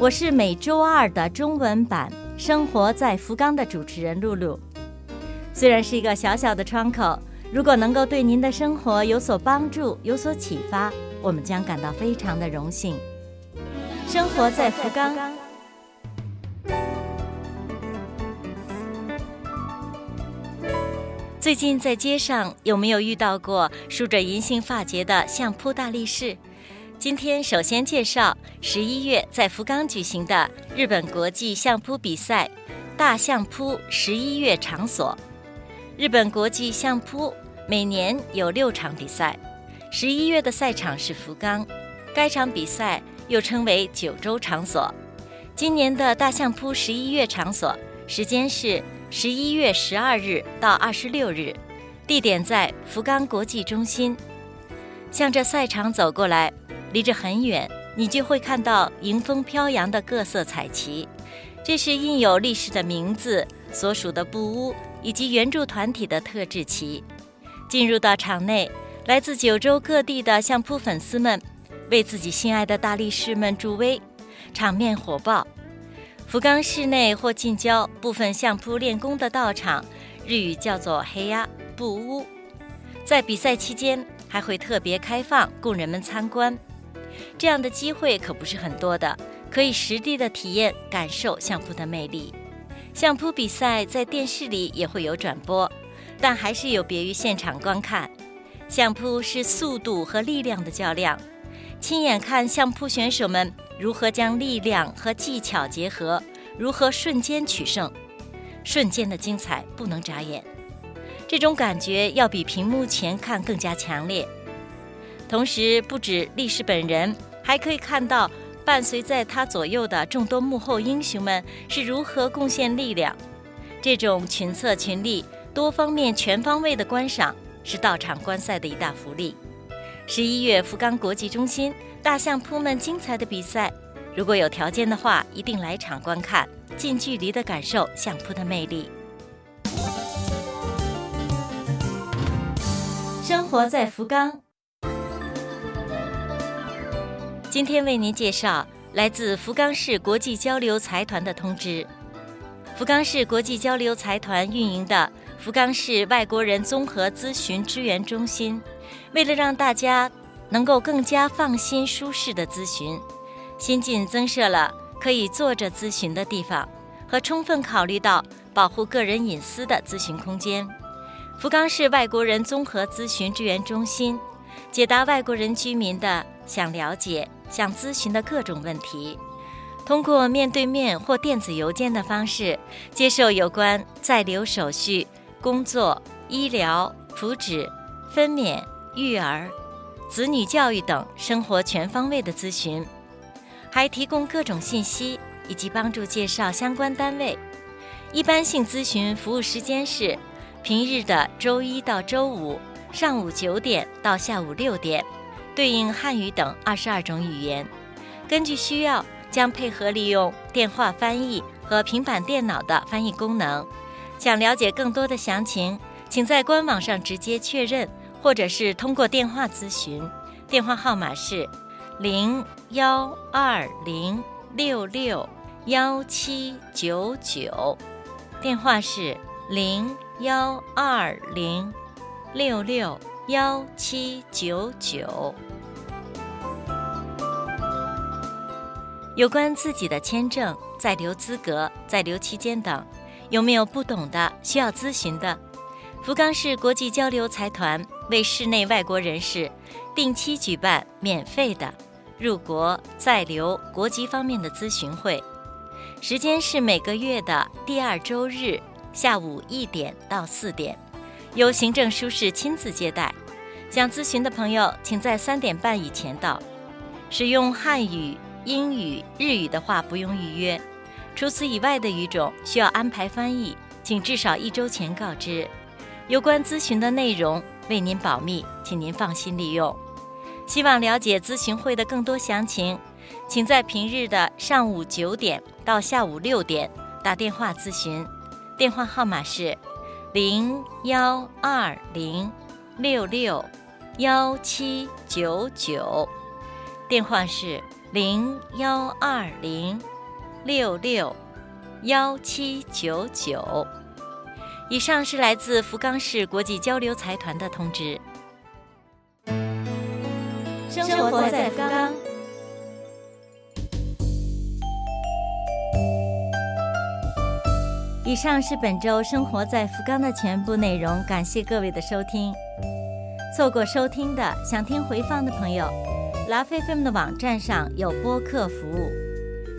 我是每周二的中文版《生活在福冈》的主持人露露。虽然是一个小小的窗口，如果能够对您的生活有所帮助、有所启发，我们将感到非常的荣幸。生活在福冈。最近在街上有没有遇到过梳着银杏发结的相扑大力士？今天首先介绍十一月在福冈举行的日本国际相扑比赛——大相扑十一月场所。日本国际相扑每年有六场比赛，十一月的赛场是福冈，该场比赛又称为九州场所。今年的大相扑十一月场所时间是。十一月十二日到二十六日，地点在福冈国际中心。向着赛场走过来，离着很远，你就会看到迎风飘扬的各色彩旗，这是印有历史的名字、所属的部屋以及援助团体的特制旗。进入到场内，来自九州各地的相扑粉丝们为自己心爱的大力士们助威，场面火爆。福冈市内或近郊部分相扑练功的道场，日语叫做“黑鸭布屋”。在比赛期间，还会特别开放供人们参观。这样的机会可不是很多的，可以实地的体验感受相扑的魅力。相扑比赛在电视里也会有转播，但还是有别于现场观看。相扑是速度和力量的较量，亲眼看相扑选手们。如何将力量和技巧结合？如何瞬间取胜？瞬间的精彩不能眨眼，这种感觉要比屏幕前看更加强烈。同时，不止力士本人，还可以看到伴随在他左右的众多幕后英雄们是如何贡献力量。这种群策群力、多方面、全方位的观赏，是到场观赛的一大福利。十一月，福冈国际中心。大相扑们精彩的比赛，如果有条件的话，一定来场观看，近距离的感受相扑的魅力。生活在福冈，今天为您介绍来自福冈市国际交流财团的通知。福冈市国际交流财团运营的福冈市外国人综合咨询支援中心，为了让大家。能够更加放心、舒适的咨询，新近增设了可以坐着咨询的地方和充分考虑到保护个人隐私的咨询空间。福冈市外国人综合咨询支援中心，解答外国人居民的想了解、想咨询的各种问题，通过面对面或电子邮件的方式接受有关在留手续、工作、医疗、福祉、分娩、育儿。子女教育等生活全方位的咨询，还提供各种信息以及帮助介绍相关单位。一般性咨询服务时间是平日的周一到周五上午九点到下午六点，对应汉语等二十二种语言。根据需要，将配合利用电话翻译和平板电脑的翻译功能。想了解更多的详情，请在官网上直接确认。或者是通过电话咨询，电话号码是零幺二零六六幺七九九，电话是零幺二零六六幺七九九。有关自己的签证、在留资格、在留期间等，有没有不懂的需要咨询的？福冈市国际交流财团为市内外国人士定期举办免费的入国在留国籍方面的咨询会，时间是每个月的第二周日下午一点到四点，由行政书士亲自接待。想咨询的朋友，请在三点半以前到。使用汉语、英语、日语的话不用预约，除此以外的语种需要安排翻译，请至少一周前告知。有关咨询的内容为您保密，请您放心利用。希望了解咨询会的更多详情，请在平日的上午九点到下午六点打电话咨询，电话号码是零幺二零六六幺七九九，电话是零幺二零六六幺七九九。以上是来自福冈市国际交流财团的通知。生活在福冈。以上是本周生活在福冈的全部内容，感谢各位的收听。错过收听的，想听回放的朋友，拉菲菲们的网站上有播客服务。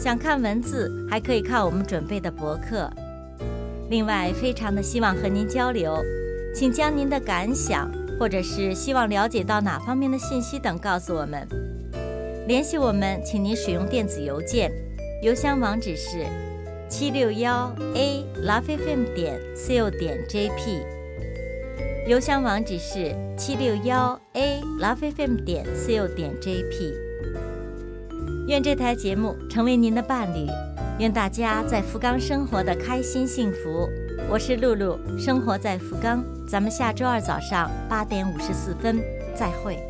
想看文字，还可以看我们准备的博客。另外，非常的希望和您交流，请将您的感想或者是希望了解到哪方面的信息等告诉我们。联系我们，请您使用电子邮件，邮箱网址是七六幺 a lovefm 点 co 点 jp。邮箱网址是七六幺 a lovefm 点 co 点 jp。愿这台节目成为您的伴侣。愿大家在福冈生活的开心幸福。我是露露，生活在福冈。咱们下周二早上八点五十四分再会。